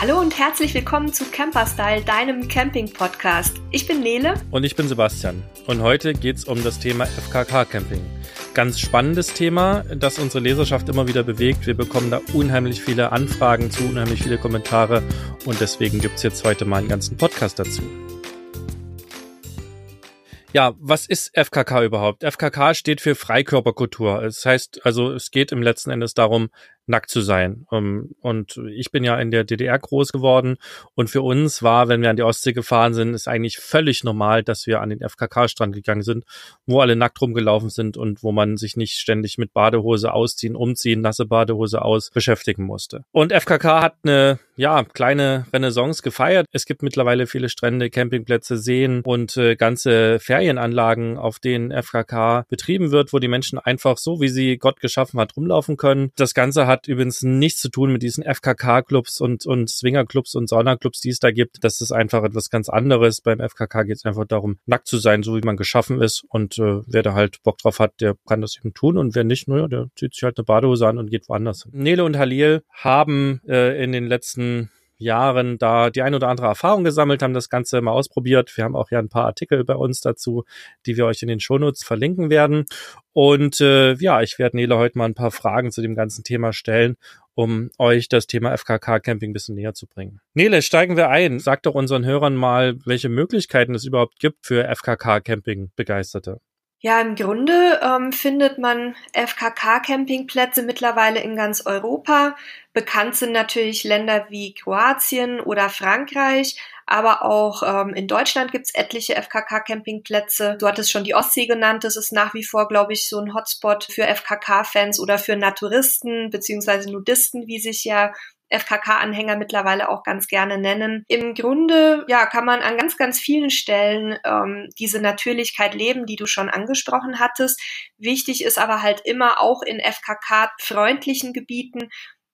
Hallo und herzlich willkommen zu Camperstyle, deinem Camping-Podcast. Ich bin Nele. Und ich bin Sebastian. Und heute geht es um das Thema FKK-Camping. Ganz spannendes Thema, das unsere Leserschaft immer wieder bewegt. Wir bekommen da unheimlich viele Anfragen zu, unheimlich viele Kommentare. Und deswegen gibt es jetzt heute mal einen ganzen Podcast dazu. Ja, was ist FKK überhaupt? FKK steht für Freikörperkultur. Das heißt, also es geht im letzten Endes darum, nackt zu sein. Ähm, und ich bin ja in der DDR groß geworden und für uns war, wenn wir an die Ostsee gefahren sind, ist eigentlich völlig normal, dass wir an den FKK-Strand gegangen sind, wo alle nackt rumgelaufen sind und wo man sich nicht ständig mit Badehose ausziehen, umziehen, nasse Badehose aus beschäftigen musste. Und FKK hat eine, ja, kleine Renaissance gefeiert. Es gibt mittlerweile viele Strände, Campingplätze, Seen und äh, ganze Ferienanlagen, auf denen FKK betrieben wird, wo die Menschen einfach so, wie sie Gott geschaffen hat, rumlaufen können. Das Ganze hat hat übrigens nichts zu tun mit diesen FKK-Clubs und, und Swinger-Clubs und Sauna-Clubs, die es da gibt. Das ist einfach etwas ganz anderes. Beim FKK geht es einfach darum, nackt zu sein, so wie man geschaffen ist. Und äh, wer da halt Bock drauf hat, der kann das eben tun. Und wer nicht, naja, der zieht sich halt eine Badehose an und geht woanders hin. Nele und Halil haben äh, in den letzten Jahren da die ein oder andere Erfahrung gesammelt, haben das Ganze mal ausprobiert. Wir haben auch ja ein paar Artikel bei uns dazu, die wir euch in den Shownotes verlinken werden. Und äh, ja, ich werde Nele heute mal ein paar Fragen zu dem ganzen Thema stellen, um euch das Thema FKK-Camping ein bisschen näher zu bringen. Nele, steigen wir ein. Sag doch unseren Hörern mal, welche Möglichkeiten es überhaupt gibt für FKK-Camping-Begeisterte. Ja, im Grunde ähm, findet man FKK-Campingplätze mittlerweile in ganz Europa. Bekannt sind natürlich Länder wie Kroatien oder Frankreich, aber auch ähm, in Deutschland gibt's etliche FKK-Campingplätze. Du hattest schon die Ostsee genannt. Das ist nach wie vor, glaube ich, so ein Hotspot für FKK-Fans oder für Naturisten beziehungsweise Nudisten, wie sich ja FKK-Anhänger mittlerweile auch ganz gerne nennen. Im Grunde, ja, kann man an ganz, ganz vielen Stellen ähm, diese Natürlichkeit leben, die du schon angesprochen hattest. Wichtig ist aber halt immer auch in FKK-freundlichen Gebieten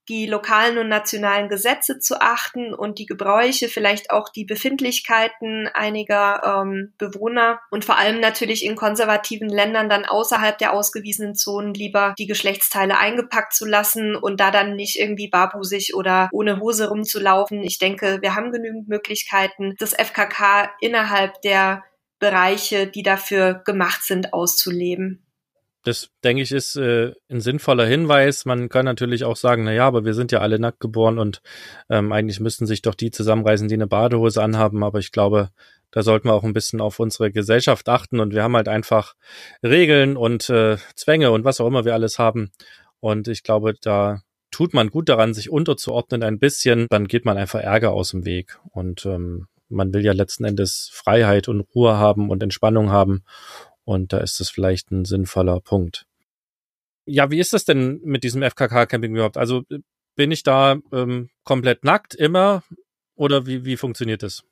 die lokalen und nationalen Gesetze zu achten und die Gebräuche, vielleicht auch die Befindlichkeiten einiger ähm, Bewohner und vor allem natürlich in konservativen Ländern dann außerhalb der ausgewiesenen Zonen lieber die Geschlechtsteile eingepackt zu lassen und da dann nicht irgendwie barbusig oder ohne Hose rumzulaufen. Ich denke, wir haben genügend Möglichkeiten, das FKK innerhalb der Bereiche, die dafür gemacht sind, auszuleben. Das, denke ich, ist äh, ein sinnvoller Hinweis. Man kann natürlich auch sagen, na ja, aber wir sind ja alle nackt geboren und ähm, eigentlich müssten sich doch die zusammenreißen, die eine Badehose anhaben. Aber ich glaube, da sollten wir auch ein bisschen auf unsere Gesellschaft achten und wir haben halt einfach Regeln und äh, Zwänge und was auch immer wir alles haben. Und ich glaube, da tut man gut daran, sich unterzuordnen ein bisschen. Dann geht man einfach Ärger aus dem Weg. Und ähm, man will ja letzten Endes Freiheit und Ruhe haben und Entspannung haben. Und da ist das vielleicht ein sinnvoller Punkt. Ja, wie ist das denn mit diesem FKK-Camping überhaupt? Also bin ich da ähm, komplett nackt immer oder wie, wie funktioniert das?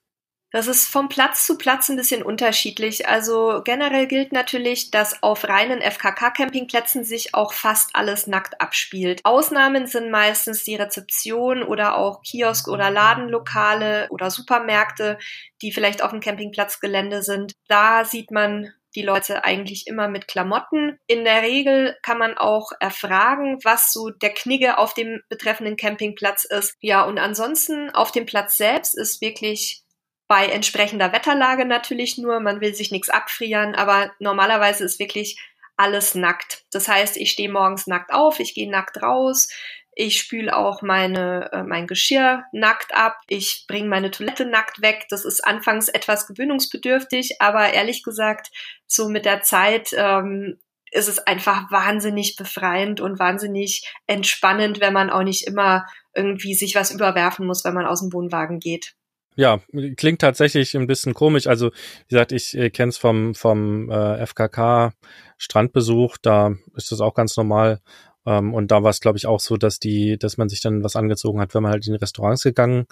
Das ist vom Platz zu Platz ein bisschen unterschiedlich. Also generell gilt natürlich, dass auf reinen FKK-Campingplätzen sich auch fast alles nackt abspielt. Ausnahmen sind meistens die Rezeption oder auch Kiosk- oder Ladenlokale oder Supermärkte, die vielleicht auf dem Campingplatzgelände sind. Da sieht man die Leute eigentlich immer mit Klamotten. In der Regel kann man auch erfragen, was so der Knigge auf dem betreffenden Campingplatz ist. Ja, und ansonsten auf dem Platz selbst ist wirklich bei entsprechender Wetterlage natürlich nur, man will sich nichts abfrieren, aber normalerweise ist wirklich alles nackt. Das heißt, ich stehe morgens nackt auf, ich gehe nackt raus, ich spüle auch meine, äh, mein Geschirr nackt ab. Ich bringe meine Toilette nackt weg. Das ist anfangs etwas gewöhnungsbedürftig, aber ehrlich gesagt, so mit der Zeit ähm, ist es einfach wahnsinnig befreiend und wahnsinnig entspannend, wenn man auch nicht immer irgendwie sich was überwerfen muss, wenn man aus dem Wohnwagen geht. Ja, klingt tatsächlich ein bisschen komisch. Also, wie gesagt, ich äh, kenne es vom, vom äh, FKK Strandbesuch, da ist das auch ganz normal. Ähm, und da war es, glaube ich, auch so, dass die, dass man sich dann was angezogen hat, wenn man halt in Restaurants gegangen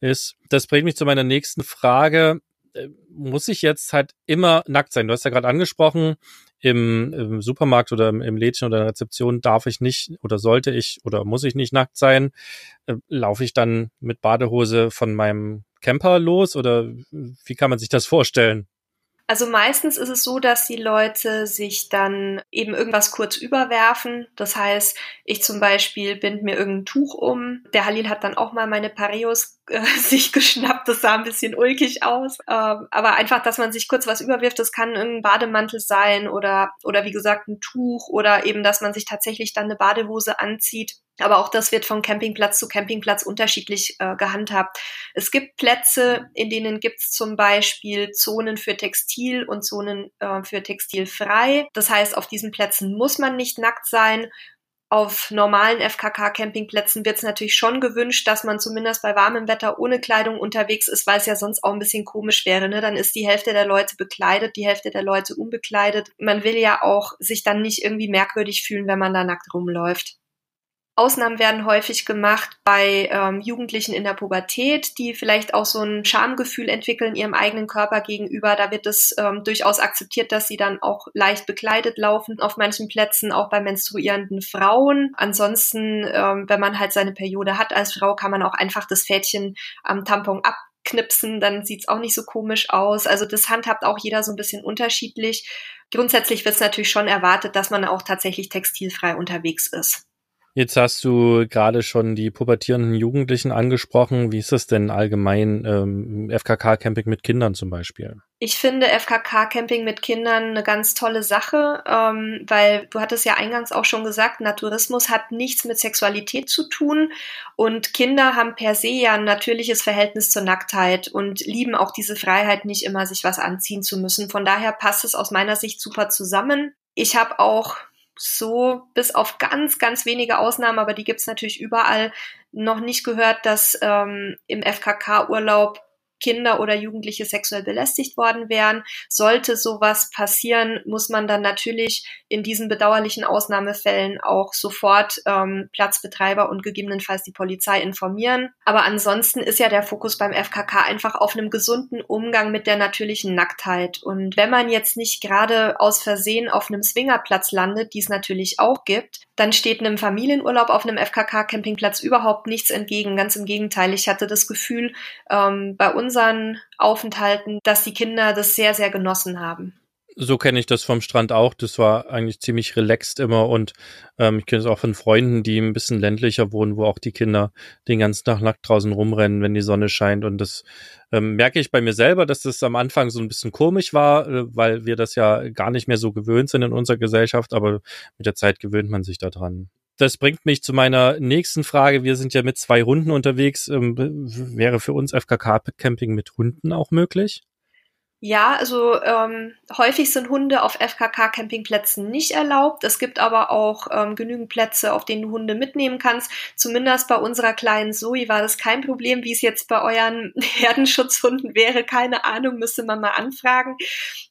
ist. Das bringt mich zu meiner nächsten Frage. Äh, muss ich jetzt halt immer nackt sein? Du hast ja gerade angesprochen, im, im, Supermarkt oder im, im Lädchen oder in der Rezeption darf ich nicht oder sollte ich oder muss ich nicht nackt sein? Äh, laufe ich dann mit Badehose von meinem Camper los oder wie kann man sich das vorstellen? Also meistens ist es so, dass die Leute sich dann eben irgendwas kurz überwerfen. Das heißt, ich zum Beispiel bind mir irgendein Tuch um. Der Halil hat dann auch mal meine Pareos äh, sich geschnappt. Das sah ein bisschen ulkig aus. Ähm, aber einfach, dass man sich kurz was überwirft. Das kann ein Bademantel sein oder, oder wie gesagt ein Tuch oder eben, dass man sich tatsächlich dann eine Badehose anzieht. Aber auch das wird von Campingplatz zu Campingplatz unterschiedlich äh, gehandhabt. Es gibt Plätze, in denen gibt es zum Beispiel Zonen für Textil und Zonen äh, für Textil frei. Das heißt, auf diesen Plätzen muss man nicht nackt sein. Auf normalen FKK-Campingplätzen wird es natürlich schon gewünscht, dass man zumindest bei warmem Wetter ohne Kleidung unterwegs ist, weil es ja sonst auch ein bisschen komisch wäre. Ne? Dann ist die Hälfte der Leute bekleidet, die Hälfte der Leute unbekleidet. Man will ja auch sich dann nicht irgendwie merkwürdig fühlen, wenn man da nackt rumläuft. Ausnahmen werden häufig gemacht bei ähm, Jugendlichen in der Pubertät, die vielleicht auch so ein Schamgefühl entwickeln ihrem eigenen Körper gegenüber. Da wird es ähm, durchaus akzeptiert, dass sie dann auch leicht bekleidet laufen auf manchen Plätzen, auch bei menstruierenden Frauen. Ansonsten, ähm, wenn man halt seine Periode hat als Frau, kann man auch einfach das Fädchen am Tampon ab knipsen, dann sieht's auch nicht so komisch aus. Also das handhabt auch jeder so ein bisschen unterschiedlich. Grundsätzlich wird es natürlich schon erwartet, dass man auch tatsächlich textilfrei unterwegs ist. Jetzt hast du gerade schon die pubertierenden Jugendlichen angesprochen. Wie ist das denn allgemein ähm, FKK-Camping mit Kindern zum Beispiel? Ich finde FKK-Camping mit Kindern eine ganz tolle Sache, ähm, weil du hattest ja eingangs auch schon gesagt, Naturismus hat nichts mit Sexualität zu tun und Kinder haben per se ja ein natürliches Verhältnis zur Nacktheit und lieben auch diese Freiheit, nicht immer sich was anziehen zu müssen. Von daher passt es aus meiner Sicht super zusammen. Ich habe auch so bis auf ganz, ganz wenige Ausnahmen, aber die gibt's natürlich überall, noch nicht gehört, dass ähm, im FKK-Urlaub Kinder oder Jugendliche sexuell belästigt worden wären. Sollte sowas passieren, muss man dann natürlich in diesen bedauerlichen Ausnahmefällen auch sofort ähm, Platzbetreiber und gegebenenfalls die Polizei informieren. Aber ansonsten ist ja der Fokus beim FKK einfach auf einem gesunden Umgang mit der natürlichen Nacktheit. Und wenn man jetzt nicht gerade aus Versehen auf einem Swingerplatz landet, die es natürlich auch gibt, dann steht einem Familienurlaub auf einem FKK-Campingplatz überhaupt nichts entgegen. Ganz im Gegenteil. Ich hatte das Gefühl, ähm, bei unseren Aufenthalten, dass die Kinder das sehr, sehr genossen haben. So kenne ich das vom Strand auch. Das war eigentlich ziemlich relaxed immer und ähm, ich kenne es auch von Freunden, die ein bisschen ländlicher wohnen, wo auch die Kinder den ganzen Tag nackt draußen rumrennen, wenn die Sonne scheint. Und das ähm, merke ich bei mir selber, dass das am Anfang so ein bisschen komisch war, äh, weil wir das ja gar nicht mehr so gewöhnt sind in unserer Gesellschaft, aber mit der Zeit gewöhnt man sich daran. Das bringt mich zu meiner nächsten Frage. Wir sind ja mit zwei Hunden unterwegs. Ähm, wäre für uns FKK-Camping mit Hunden auch möglich? Ja, also ähm, häufig sind Hunde auf FKK-Campingplätzen nicht erlaubt. Es gibt aber auch ähm, genügend Plätze, auf denen du Hunde mitnehmen kannst. Zumindest bei unserer kleinen Zoe war das kein Problem. Wie es jetzt bei euren Herdenschutzhunden wäre, keine Ahnung, müsste man mal anfragen.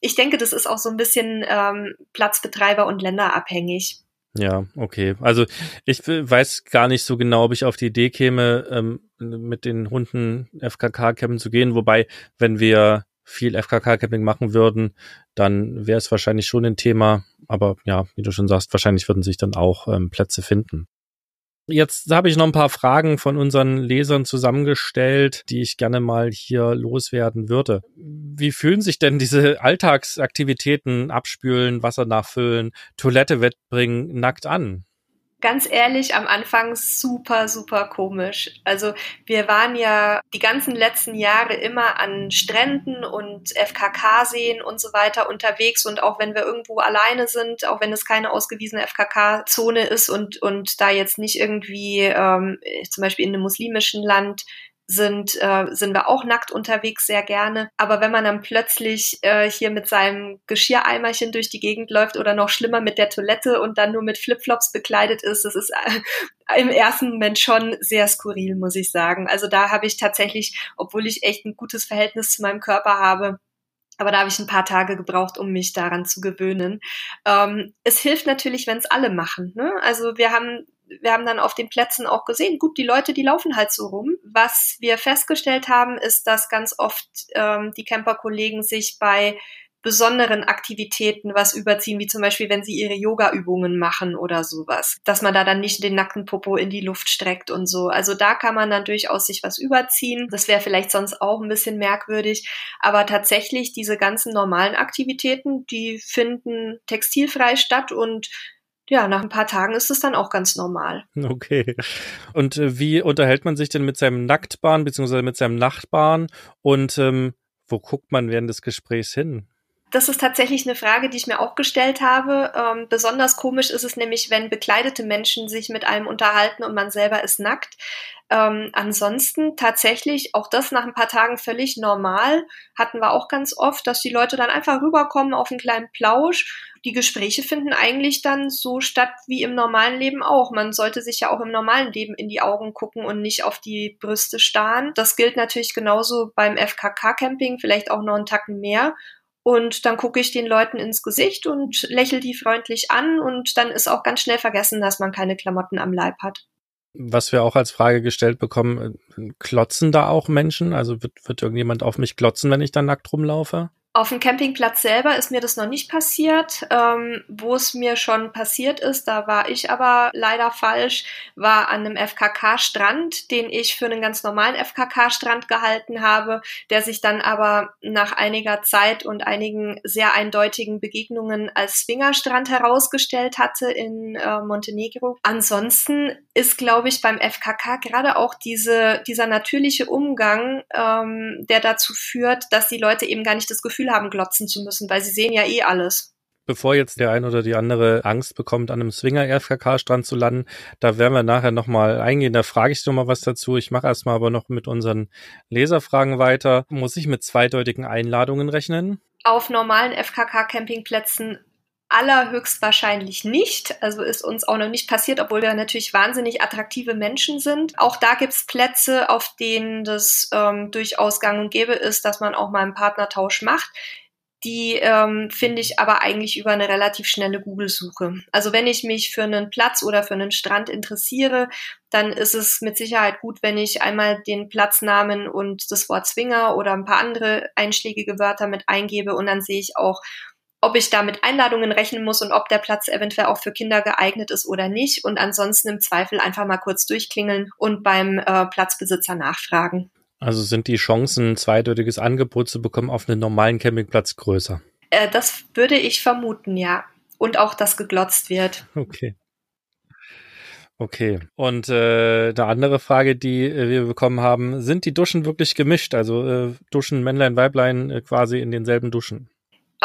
Ich denke, das ist auch so ein bisschen ähm, Platzbetreiber und länderabhängig. Ja, okay. Also ich weiß gar nicht so genau, ob ich auf die Idee käme, ähm, mit den Hunden FKK-Campen zu gehen. Wobei, wenn wir viel FKK-Camping machen würden, dann wäre es wahrscheinlich schon ein Thema. Aber ja, wie du schon sagst, wahrscheinlich würden sich dann auch ähm, Plätze finden. Jetzt habe ich noch ein paar Fragen von unseren Lesern zusammengestellt, die ich gerne mal hier loswerden würde. Wie fühlen sich denn diese Alltagsaktivitäten, Abspülen, Wasser nachfüllen, Toilette wettbringen, nackt an? Ganz ehrlich, am Anfang super, super komisch. Also wir waren ja die ganzen letzten Jahre immer an Stränden und FKK-Seen und so weiter unterwegs und auch wenn wir irgendwo alleine sind, auch wenn es keine ausgewiesene FKK-Zone ist und, und da jetzt nicht irgendwie ähm, zum Beispiel in einem muslimischen Land sind, äh, sind wir auch nackt unterwegs sehr gerne. Aber wenn man dann plötzlich äh, hier mit seinem Geschirreimerchen durch die Gegend läuft oder noch schlimmer mit der Toilette und dann nur mit Flipflops bekleidet ist, das ist äh, im ersten Moment schon sehr skurril, muss ich sagen. Also da habe ich tatsächlich, obwohl ich echt ein gutes Verhältnis zu meinem Körper habe, aber da habe ich ein paar Tage gebraucht, um mich daran zu gewöhnen. Ähm, es hilft natürlich, wenn es alle machen. Ne? Also wir haben wir haben dann auf den Plätzen auch gesehen, gut, die Leute, die laufen halt so rum. Was wir festgestellt haben, ist, dass ganz oft ähm, die Camperkollegen sich bei besonderen Aktivitäten was überziehen, wie zum Beispiel, wenn sie ihre Yoga-Übungen machen oder sowas. Dass man da dann nicht den nackten Popo in die Luft streckt und so. Also da kann man dann durchaus sich was überziehen. Das wäre vielleicht sonst auch ein bisschen merkwürdig. Aber tatsächlich diese ganzen normalen Aktivitäten, die finden textilfrei statt und ja, nach ein paar Tagen ist es dann auch ganz normal. Okay. Und äh, wie unterhält man sich denn mit seinem Nacktbahn beziehungsweise mit seinem Nachbarn und ähm, wo guckt man während des Gesprächs hin? Das ist tatsächlich eine Frage, die ich mir auch gestellt habe. Ähm, besonders komisch ist es nämlich, wenn bekleidete Menschen sich mit einem unterhalten und man selber ist nackt. Ähm, ansonsten tatsächlich, auch das nach ein paar Tagen völlig normal, hatten wir auch ganz oft, dass die Leute dann einfach rüberkommen auf einen kleinen Plausch. Die Gespräche finden eigentlich dann so statt wie im normalen Leben auch. Man sollte sich ja auch im normalen Leben in die Augen gucken und nicht auf die Brüste starren. Das gilt natürlich genauso beim FKK-Camping, vielleicht auch noch einen Tacken mehr. Und dann gucke ich den Leuten ins Gesicht und lächle die freundlich an und dann ist auch ganz schnell vergessen, dass man keine Klamotten am Leib hat. Was wir auch als Frage gestellt bekommen, äh, klotzen da auch Menschen? Also wird, wird irgendjemand auf mich klotzen, wenn ich dann nackt rumlaufe? Auf dem Campingplatz selber ist mir das noch nicht passiert. Ähm, wo es mir schon passiert ist, da war ich aber leider falsch, war an einem FKK-Strand, den ich für einen ganz normalen FKK-Strand gehalten habe, der sich dann aber nach einiger Zeit und einigen sehr eindeutigen Begegnungen als Swingerstrand herausgestellt hatte in äh, Montenegro. Ansonsten ist, glaube ich, beim FKK gerade auch diese, dieser natürliche Umgang, ähm, der dazu führt, dass die Leute eben gar nicht das Gefühl Gefühl haben, glotzen zu müssen, weil sie sehen ja eh alles. Bevor jetzt der ein oder die andere Angst bekommt, an einem Swinger-FKK-Strand zu landen, da werden wir nachher nochmal eingehen. Da frage ich nochmal was dazu. Ich mache erstmal aber noch mit unseren Leserfragen weiter. Muss ich mit zweideutigen Einladungen rechnen? Auf normalen FKK-Campingplätzen allerhöchstwahrscheinlich nicht. Also ist uns auch noch nicht passiert, obwohl wir natürlich wahnsinnig attraktive Menschen sind. Auch da gibt's Plätze, auf denen das ähm, durchaus gang und gäbe ist, dass man auch mal einen Partnertausch macht. Die ähm, finde ich aber eigentlich über eine relativ schnelle Google-Suche. Also wenn ich mich für einen Platz oder für einen Strand interessiere, dann ist es mit Sicherheit gut, wenn ich einmal den Platznamen und das Wort Zwinger oder ein paar andere einschlägige Wörter mit eingebe und dann sehe ich auch, ob ich da mit Einladungen rechnen muss und ob der Platz eventuell auch für Kinder geeignet ist oder nicht. Und ansonsten im Zweifel einfach mal kurz durchklingeln und beim äh, Platzbesitzer nachfragen. Also sind die Chancen, ein zweideutiges Angebot zu bekommen, auf einem normalen Campingplatz größer? Äh, das würde ich vermuten, ja. Und auch, dass geglotzt wird. Okay. Okay. Und äh, eine andere Frage, die äh, wir bekommen haben, sind die Duschen wirklich gemischt? Also äh, Duschen Männlein, Weiblein äh, quasi in denselben Duschen?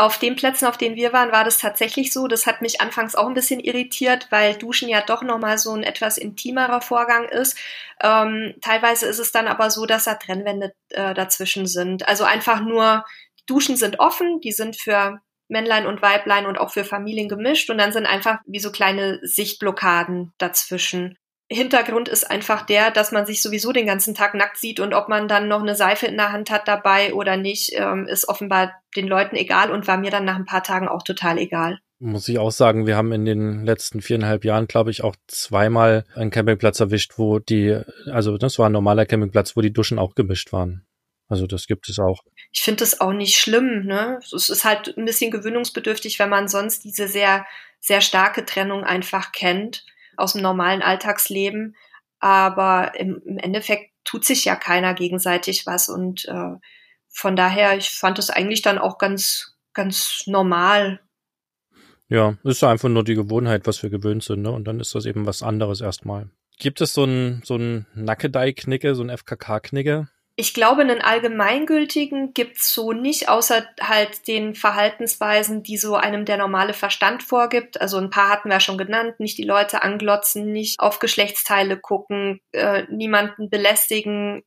Auf den Plätzen, auf denen wir waren, war das tatsächlich so. Das hat mich anfangs auch ein bisschen irritiert, weil Duschen ja doch nochmal so ein etwas intimerer Vorgang ist. Ähm, teilweise ist es dann aber so, dass da Trennwände äh, dazwischen sind. Also einfach nur, Duschen sind offen, die sind für Männlein und Weiblein und auch für Familien gemischt und dann sind einfach wie so kleine Sichtblockaden dazwischen. Hintergrund ist einfach der, dass man sich sowieso den ganzen Tag nackt sieht und ob man dann noch eine Seife in der Hand hat dabei oder nicht, ähm, ist offenbar den Leuten egal und war mir dann nach ein paar Tagen auch total egal. Muss ich auch sagen, wir haben in den letzten viereinhalb Jahren, glaube ich, auch zweimal einen Campingplatz erwischt, wo die, also das war ein normaler Campingplatz, wo die Duschen auch gemischt waren. Also das gibt es auch. Ich finde das auch nicht schlimm, ne? Es ist halt ein bisschen gewöhnungsbedürftig, wenn man sonst diese sehr, sehr starke Trennung einfach kennt aus dem normalen Alltagsleben. Aber im, im Endeffekt tut sich ja keiner gegenseitig was. Und äh, von daher, ich fand es eigentlich dann auch ganz, ganz normal. Ja, ist einfach nur die Gewohnheit, was wir gewöhnt sind, ne? Und dann ist das eben was anderes erstmal. Gibt es so ein, so ein Nackedei-Knicke, so ein FKK-Knicke? Ich glaube, einen allgemeingültigen gibt's so nicht, außer halt den Verhaltensweisen, die so einem der normale Verstand vorgibt. Also ein paar hatten wir schon genannt, nicht die Leute anglotzen, nicht auf Geschlechtsteile gucken, äh, niemanden belästigen,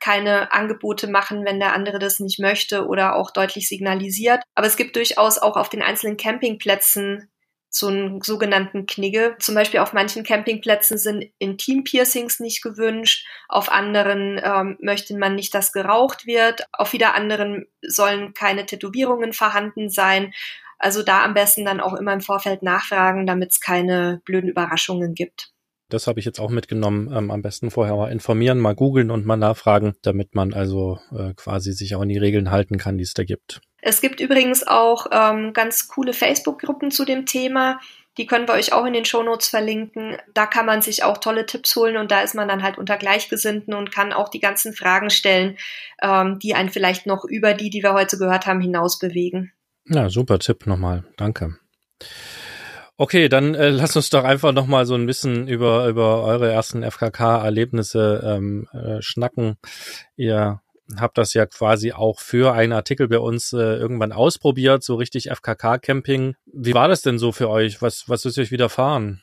keine Angebote machen, wenn der andere das nicht möchte oder auch deutlich signalisiert. Aber es gibt durchaus auch auf den einzelnen Campingplätzen so einen sogenannten Knigge. Zum Beispiel auf manchen Campingplätzen sind Intim-Piercings nicht gewünscht, auf anderen ähm, möchte man nicht, dass geraucht wird, auf wieder anderen sollen keine Tätowierungen vorhanden sein. Also da am besten dann auch immer im Vorfeld nachfragen, damit es keine blöden Überraschungen gibt. Das habe ich jetzt auch mitgenommen. Ähm, am besten vorher mal informieren, mal googeln und mal nachfragen, damit man also äh, quasi sich auch an die Regeln halten kann, die es da gibt. Es gibt übrigens auch ähm, ganz coole Facebook-Gruppen zu dem Thema. Die können wir euch auch in den Shownotes verlinken. Da kann man sich auch tolle Tipps holen und da ist man dann halt unter Gleichgesinnten und kann auch die ganzen Fragen stellen, ähm, die einen vielleicht noch über die, die wir heute gehört haben, hinaus bewegen. Ja, super Tipp nochmal. Danke. Okay, dann äh, lasst uns doch einfach noch mal so ein bisschen über über eure ersten FKK-Erlebnisse ähm, äh, schnacken. Ihr habt das ja quasi auch für einen Artikel bei uns äh, irgendwann ausprobiert, so richtig FKK-Camping. Wie war das denn so für euch? Was was ist euch widerfahren?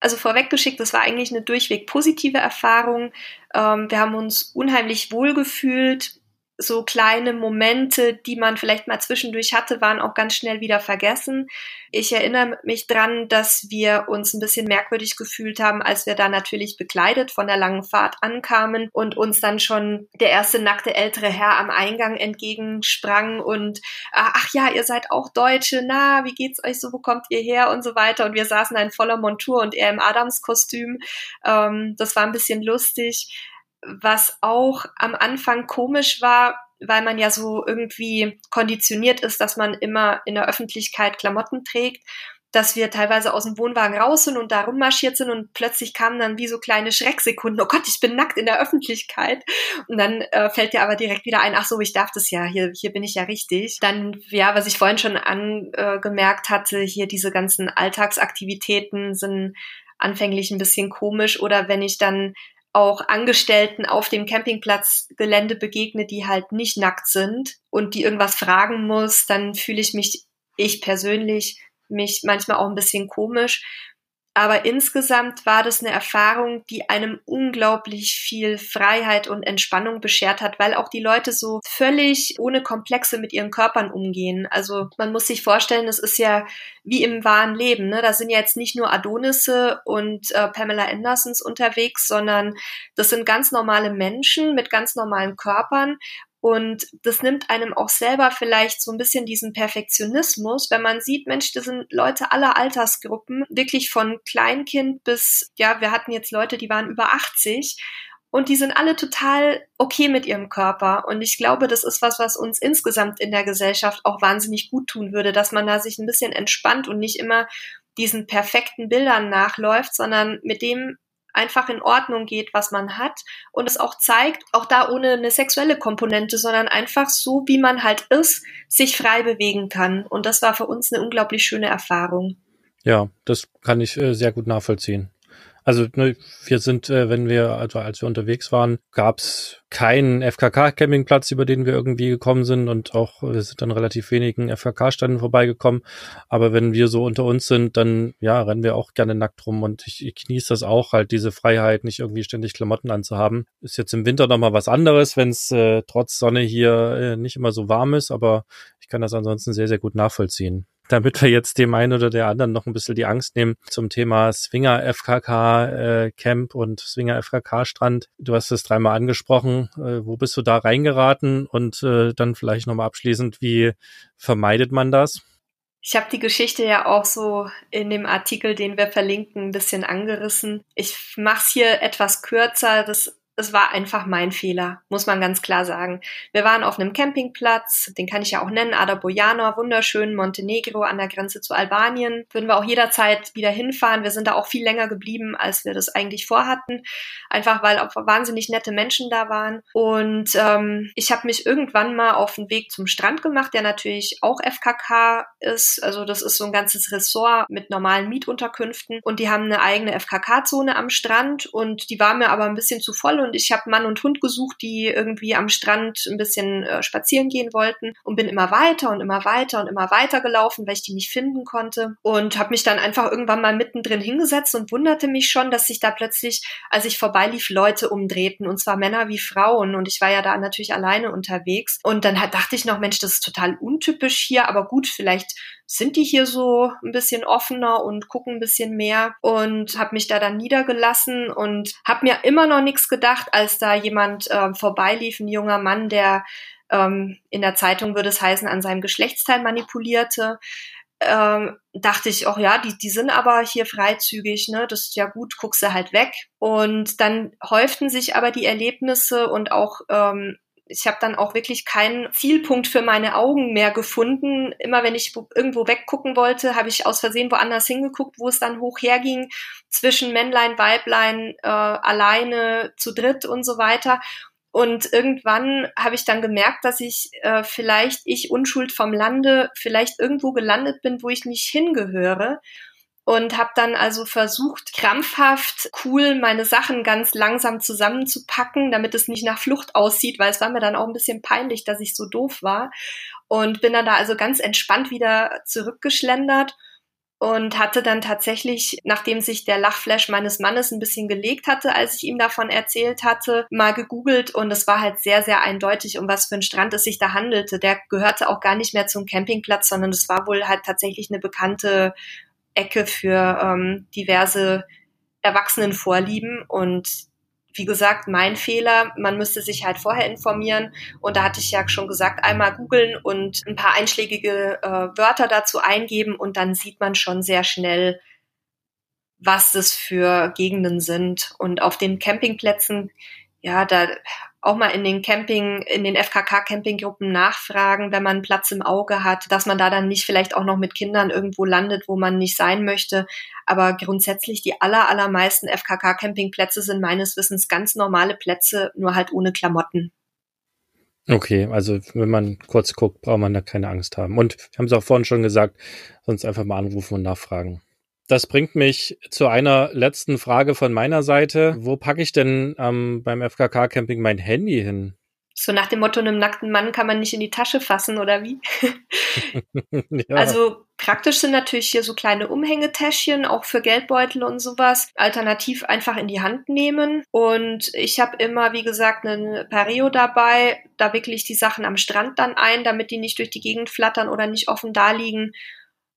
Also vorweggeschickt, das war eigentlich eine durchweg positive Erfahrung. Ähm, wir haben uns unheimlich wohl gefühlt so kleine Momente, die man vielleicht mal zwischendurch hatte, waren auch ganz schnell wieder vergessen. Ich erinnere mich dran, dass wir uns ein bisschen merkwürdig gefühlt haben, als wir da natürlich bekleidet von der langen Fahrt ankamen und uns dann schon der erste nackte ältere Herr am Eingang entgegensprang und ach ja, ihr seid auch Deutsche, na, wie geht's euch so, wo kommt ihr her und so weiter. Und wir saßen in voller Montur und er im Adamskostüm. Ähm, das war ein bisschen lustig was auch am Anfang komisch war, weil man ja so irgendwie konditioniert ist, dass man immer in der Öffentlichkeit Klamotten trägt, dass wir teilweise aus dem Wohnwagen raus sind und da rummarschiert sind und plötzlich kamen dann wie so kleine Schrecksekunden, oh Gott, ich bin nackt in der Öffentlichkeit. Und dann äh, fällt dir aber direkt wieder ein, ach so, ich darf das ja, hier, hier bin ich ja richtig. Dann, ja, was ich vorhin schon angemerkt hatte, hier diese ganzen Alltagsaktivitäten sind anfänglich ein bisschen komisch oder wenn ich dann auch Angestellten auf dem Campingplatzgelände begegne, die halt nicht nackt sind und die irgendwas fragen muss, dann fühle ich mich, ich persönlich, mich manchmal auch ein bisschen komisch. Aber insgesamt war das eine Erfahrung, die einem unglaublich viel Freiheit und Entspannung beschert hat, weil auch die Leute so völlig ohne Komplexe mit ihren Körpern umgehen. Also man muss sich vorstellen, es ist ja wie im wahren Leben. Ne? Da sind ja jetzt nicht nur Adonisse und äh, Pamela Andersons unterwegs, sondern das sind ganz normale Menschen mit ganz normalen Körpern und das nimmt einem auch selber vielleicht so ein bisschen diesen Perfektionismus, wenn man sieht, Mensch, das sind Leute aller Altersgruppen, wirklich von Kleinkind bis, ja, wir hatten jetzt Leute, die waren über 80 und die sind alle total okay mit ihrem Körper. Und ich glaube, das ist was, was uns insgesamt in der Gesellschaft auch wahnsinnig gut tun würde, dass man da sich ein bisschen entspannt und nicht immer diesen perfekten Bildern nachläuft, sondern mit dem einfach in Ordnung geht, was man hat und es auch zeigt, auch da ohne eine sexuelle Komponente, sondern einfach so, wie man halt ist, sich frei bewegen kann. Und das war für uns eine unglaublich schöne Erfahrung. Ja, das kann ich äh, sehr gut nachvollziehen. Also ne, wir sind, äh, wenn wir, also als wir unterwegs waren, gab's keinen FKK-Campingplatz, über den wir irgendwie gekommen sind und auch wir sind dann relativ wenigen FKK-Ständen vorbeigekommen. Aber wenn wir so unter uns sind, dann ja, rennen wir auch gerne nackt rum und ich, ich genieße das auch, halt diese Freiheit, nicht irgendwie ständig Klamotten anzuhaben. Ist jetzt im Winter nochmal was anderes, wenn es äh, trotz Sonne hier äh, nicht immer so warm ist, aber ich kann das ansonsten sehr, sehr gut nachvollziehen damit wir jetzt dem einen oder der anderen noch ein bisschen die Angst nehmen zum Thema Swinger FKK äh, Camp und Swinger FKK Strand. Du hast es dreimal angesprochen. Äh, wo bist du da reingeraten? Und äh, dann vielleicht nochmal abschließend, wie vermeidet man das? Ich habe die Geschichte ja auch so in dem Artikel, den wir verlinken, ein bisschen angerissen. Ich mache es hier etwas kürzer. Das es war einfach mein Fehler, muss man ganz klar sagen. Wir waren auf einem Campingplatz, den kann ich ja auch nennen, Ada Bojana, wunderschön, Montenegro an der Grenze zu Albanien. Würden wir auch jederzeit wieder hinfahren. Wir sind da auch viel länger geblieben, als wir das eigentlich vorhatten. Einfach weil auch wahnsinnig nette Menschen da waren. Und ähm, ich habe mich irgendwann mal auf den Weg zum Strand gemacht, der natürlich auch FKK ist. Also das ist so ein ganzes Ressort mit normalen Mietunterkünften. Und die haben eine eigene FKK-Zone am Strand und die war mir aber ein bisschen zu voll und ich habe Mann und Hund gesucht, die irgendwie am Strand ein bisschen äh, spazieren gehen wollten und bin immer weiter und immer weiter und immer weiter gelaufen, weil ich die nicht finden konnte. Und habe mich dann einfach irgendwann mal mittendrin hingesetzt und wunderte mich schon, dass sich da plötzlich, als ich vorbeilief, Leute umdrehten und zwar Männer wie Frauen. Und ich war ja da natürlich alleine unterwegs. Und dann hat, dachte ich noch, Mensch, das ist total untypisch hier, aber gut, vielleicht sind die hier so ein bisschen offener und gucken ein bisschen mehr und habe mich da dann niedergelassen und habe mir immer noch nichts gedacht, als da jemand äh, vorbeilief, ein junger Mann, der ähm, in der Zeitung würde es heißen, an seinem Geschlechtsteil manipulierte. Ähm, dachte ich, auch ja, die, die sind aber hier freizügig, ne? Das ist ja gut, guckst du halt weg. Und dann häuften sich aber die Erlebnisse und auch ähm, Ich habe dann auch wirklich keinen Zielpunkt für meine Augen mehr gefunden. Immer wenn ich irgendwo weggucken wollte, habe ich aus Versehen woanders hingeguckt, wo es dann hoch herging, zwischen Männlein, Weiblein, äh, alleine, zu dritt und so weiter. Und irgendwann habe ich dann gemerkt, dass ich äh, vielleicht, ich Unschuld vom Lande, vielleicht irgendwo gelandet bin, wo ich nicht hingehöre und habe dann also versucht, krampfhaft cool meine Sachen ganz langsam zusammenzupacken, damit es nicht nach Flucht aussieht, weil es war mir dann auch ein bisschen peinlich, dass ich so doof war und bin dann da also ganz entspannt wieder zurückgeschlendert und hatte dann tatsächlich, nachdem sich der Lachflash meines Mannes ein bisschen gelegt hatte, als ich ihm davon erzählt hatte, mal gegoogelt und es war halt sehr, sehr eindeutig, um was für einen Strand es sich da handelte. Der gehörte auch gar nicht mehr zum Campingplatz, sondern es war wohl halt tatsächlich eine bekannte Ecke für ähm, diverse Erwachsenenvorlieben und wie gesagt, mein Fehler. Man müsste sich halt vorher informieren. Und da hatte ich ja schon gesagt, einmal googeln und ein paar einschlägige äh, Wörter dazu eingeben und dann sieht man schon sehr schnell, was das für Gegenden sind. Und auf den Campingplätzen, ja, da auch mal in den Camping, in den FKK-Campinggruppen nachfragen, wenn man Platz im Auge hat, dass man da dann nicht vielleicht auch noch mit Kindern irgendwo landet, wo man nicht sein möchte. Aber grundsätzlich die aller, allermeisten FKK-Campingplätze sind meines Wissens ganz normale Plätze, nur halt ohne Klamotten. Okay, also wenn man kurz guckt, braucht man da keine Angst haben. Und wir haben es auch vorhin schon gesagt, sonst einfach mal anrufen und nachfragen. Das bringt mich zu einer letzten Frage von meiner Seite. Wo packe ich denn ähm, beim FKK-Camping mein Handy hin? So nach dem Motto, einem nackten Mann kann man nicht in die Tasche fassen, oder wie? ja. Also praktisch sind natürlich hier so kleine Umhängetäschchen, auch für Geldbeutel und sowas. Alternativ einfach in die Hand nehmen. Und ich habe immer, wie gesagt, einen Pareo dabei. Da wickle ich die Sachen am Strand dann ein, damit die nicht durch die Gegend flattern oder nicht offen da liegen.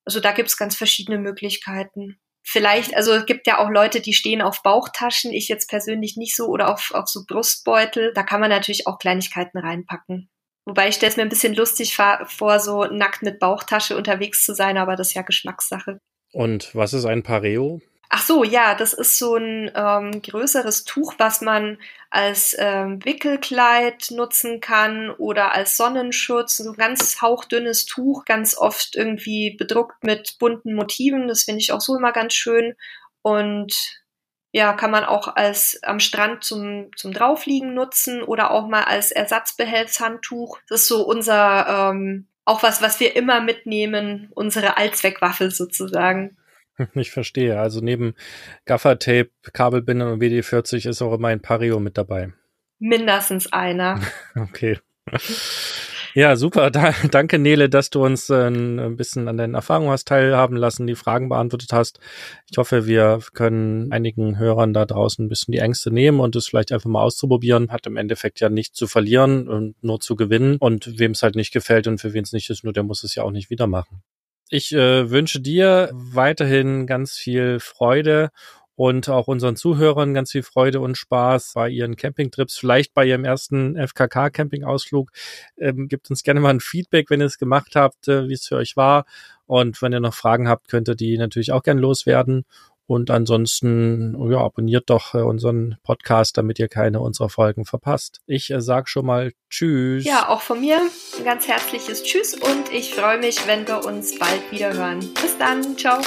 Also da gibt's ganz verschiedene Möglichkeiten. Vielleicht, also es gibt ja auch Leute, die stehen auf Bauchtaschen, ich jetzt persönlich nicht so, oder auf, auf so Brustbeutel. Da kann man natürlich auch Kleinigkeiten reinpacken. Wobei ich stelle es mir ein bisschen lustig vor, so nackt mit Bauchtasche unterwegs zu sein, aber das ist ja Geschmackssache. Und was ist ein Pareo? Ach so, ja, das ist so ein ähm, größeres Tuch, was man als ähm, Wickelkleid nutzen kann oder als Sonnenschutz. So ein ganz hauchdünnes Tuch, ganz oft irgendwie bedruckt mit bunten Motiven. Das finde ich auch so immer ganz schön. Und ja, kann man auch als am Strand zum, zum Draufliegen nutzen oder auch mal als Ersatzbehelfshandtuch. Das ist so unser, ähm, auch was, was wir immer mitnehmen, unsere Allzweckwaffe sozusagen. Ich verstehe. Also neben Gaffertape, Kabelbindern und WD-40 ist auch immer ein Pario mit dabei. Mindestens einer. okay. Ja, super. Da, danke, Nele, dass du uns äh, ein bisschen an deinen Erfahrungen hast teilhaben lassen, die Fragen beantwortet hast. Ich hoffe, wir können einigen Hörern da draußen ein bisschen die Ängste nehmen und es vielleicht einfach mal auszuprobieren. Hat im Endeffekt ja nichts zu verlieren und nur zu gewinnen. Und wem es halt nicht gefällt und für wen es nicht ist, nur der muss es ja auch nicht wieder machen. Ich äh, wünsche dir weiterhin ganz viel Freude und auch unseren Zuhörern ganz viel Freude und Spaß bei ihren Campingtrips, vielleicht bei ihrem ersten FKK-Campingausflug. Ähm, gebt uns gerne mal ein Feedback, wenn ihr es gemacht habt, äh, wie es für euch war. Und wenn ihr noch Fragen habt, könnt ihr die natürlich auch gerne loswerden. Und ansonsten, ja, abonniert doch äh, unseren Podcast, damit ihr keine unserer Folgen verpasst. Ich äh, sag schon mal Tschüss. Ja, auch von mir ein ganz herzliches Tschüss und ich freue mich, wenn wir uns bald wieder hören. Bis dann. Ciao.